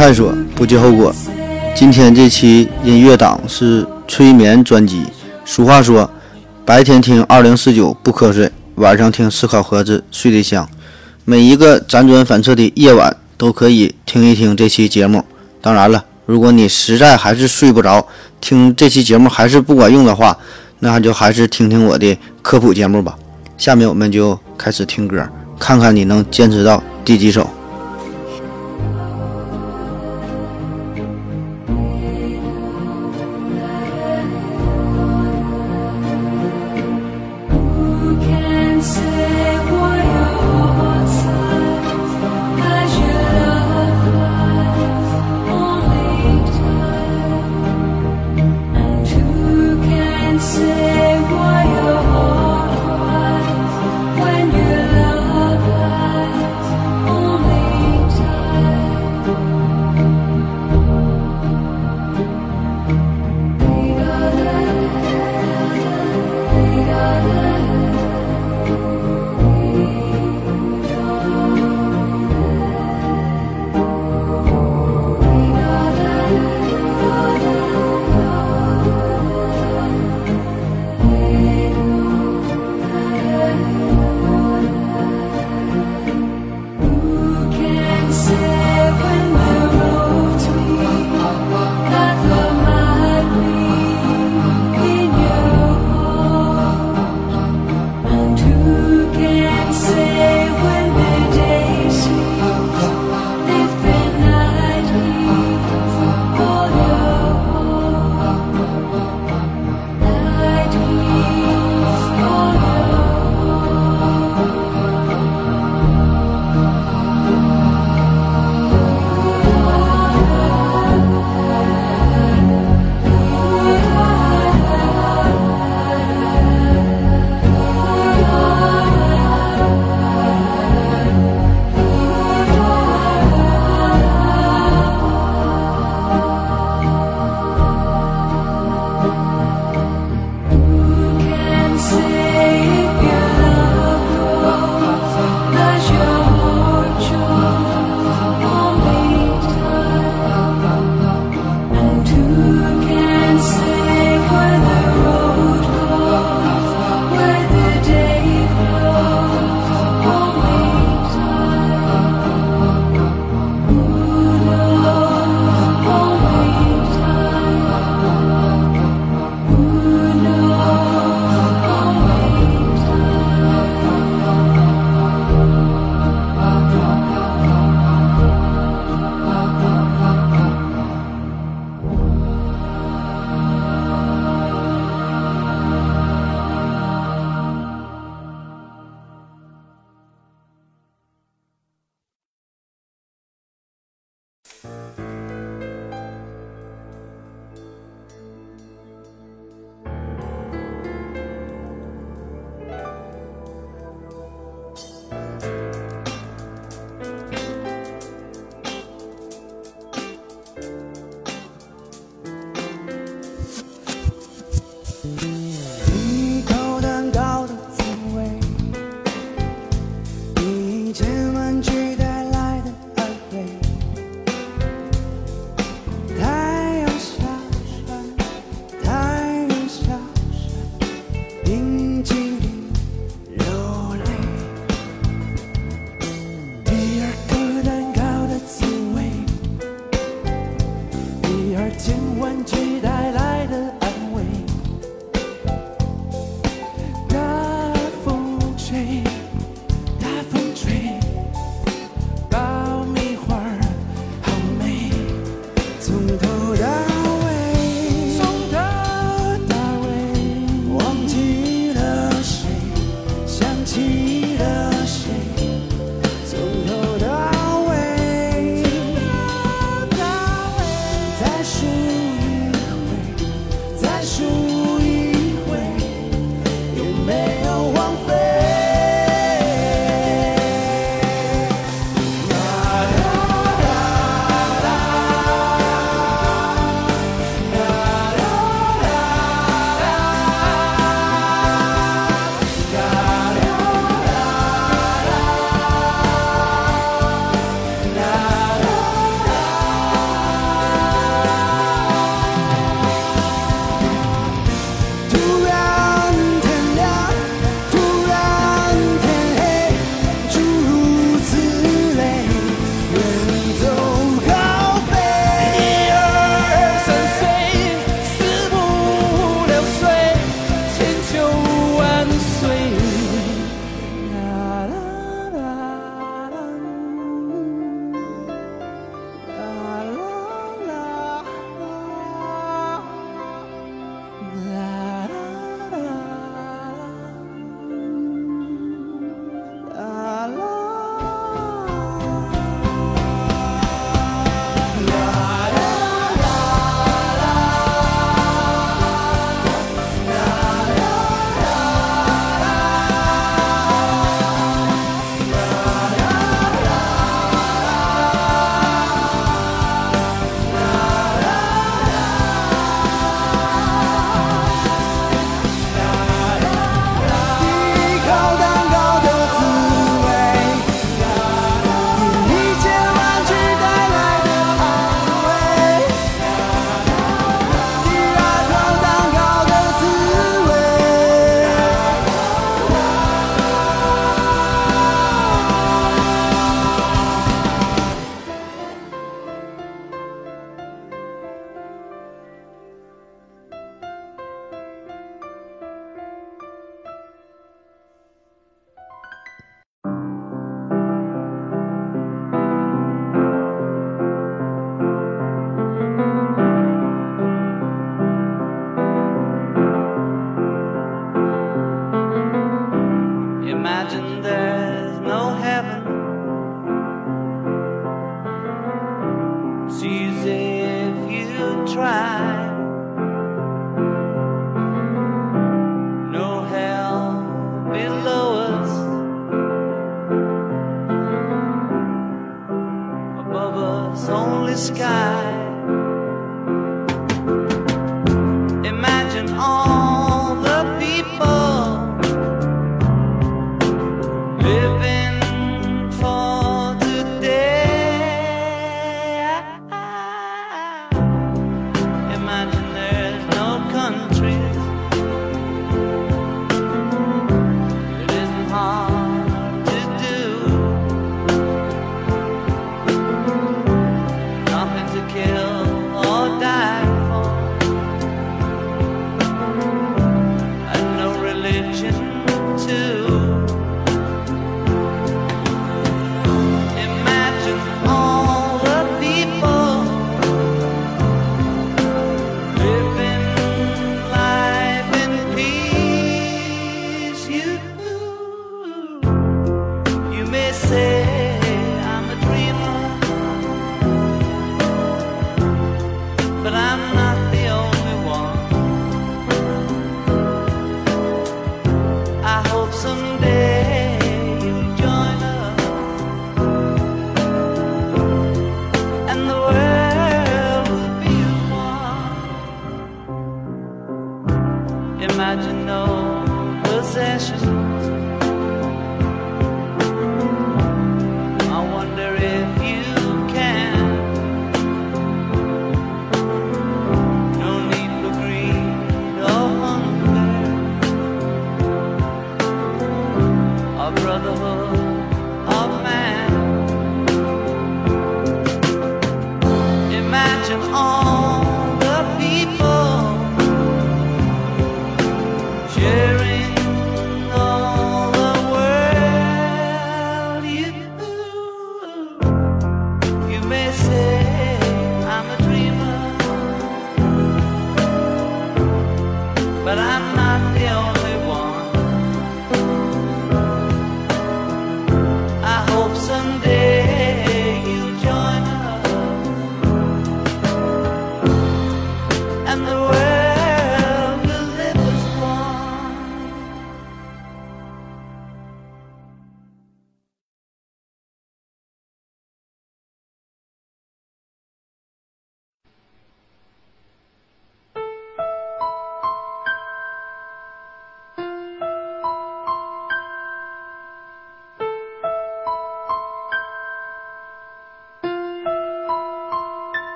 探索，不计后果。今天这期音乐档是催眠专辑。俗话说，白天听二零四九不瞌睡，晚上听思考盒子睡得香。每一个辗转反侧的夜晚，都可以听一听这期节目。当然了，如果你实在还是睡不着，听这期节目还是不管用的话，那就还是听听我的科普节目吧。下面我们就开始听歌，看看你能坚持到第几首。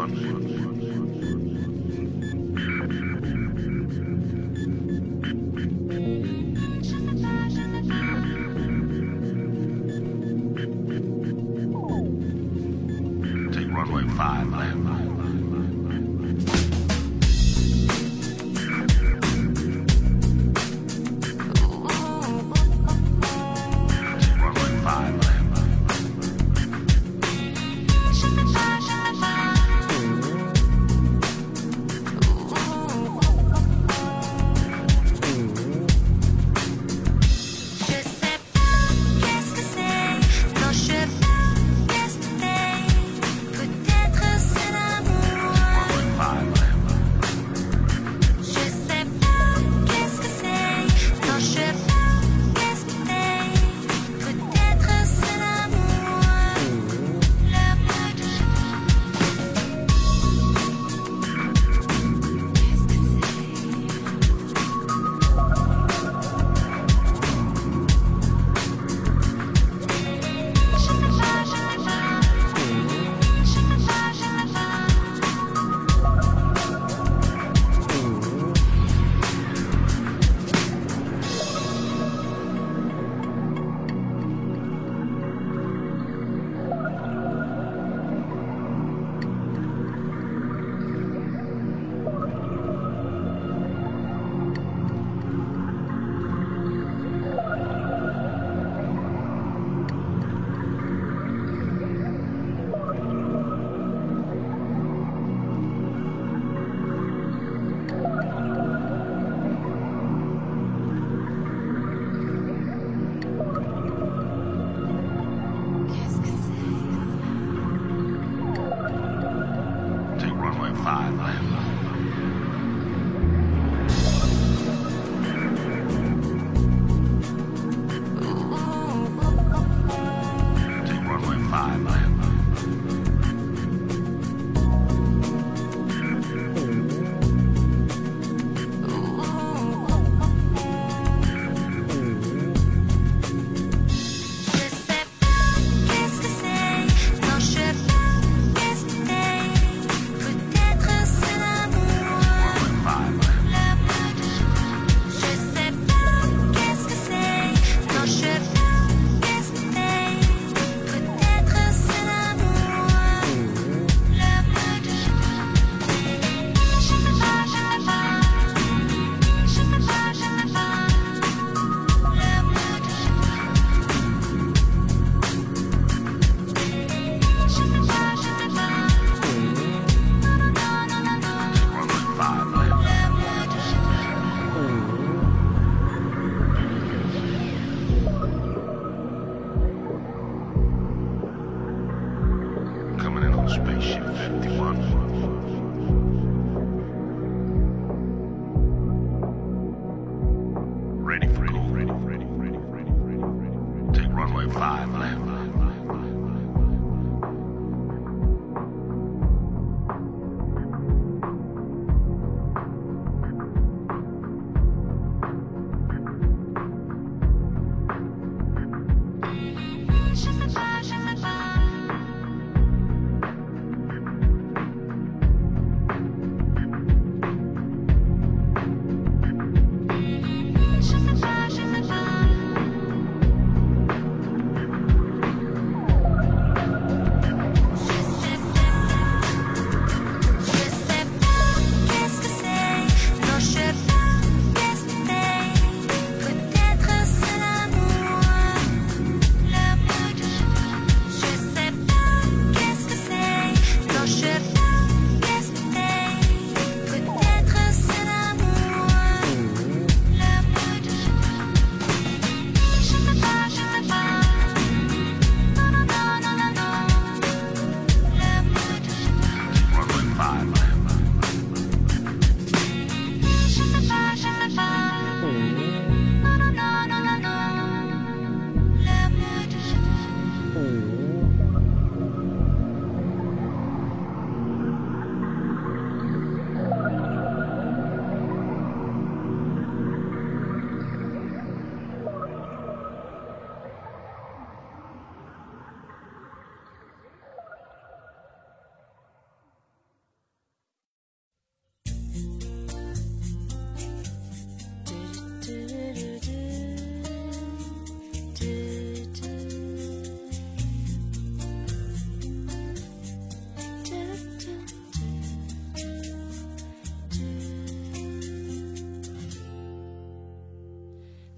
one.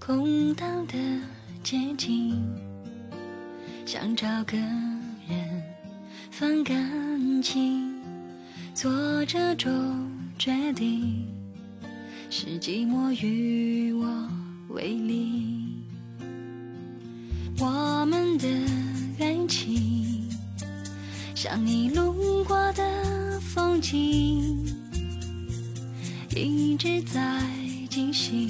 空荡的街景，想找个人放感情，做这种决定，是寂寞与我为邻。我们的爱情，像你路过的风景，一直在进行，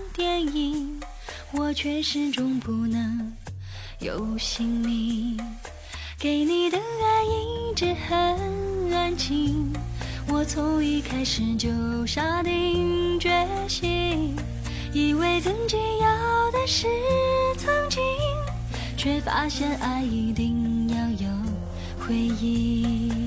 电影，我却始终不能有姓名。给你的爱一直很安静，我从一开始就下定决心，以为自己要的是曾经，却发现爱一定要有回忆。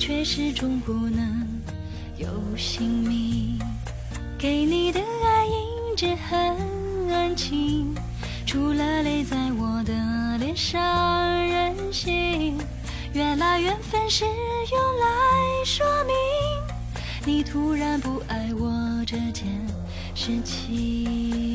却始终不能有姓名。给你的爱一直很安静，除了泪在我的脸上任性。原来缘分是用来说明你突然不爱我这件事情。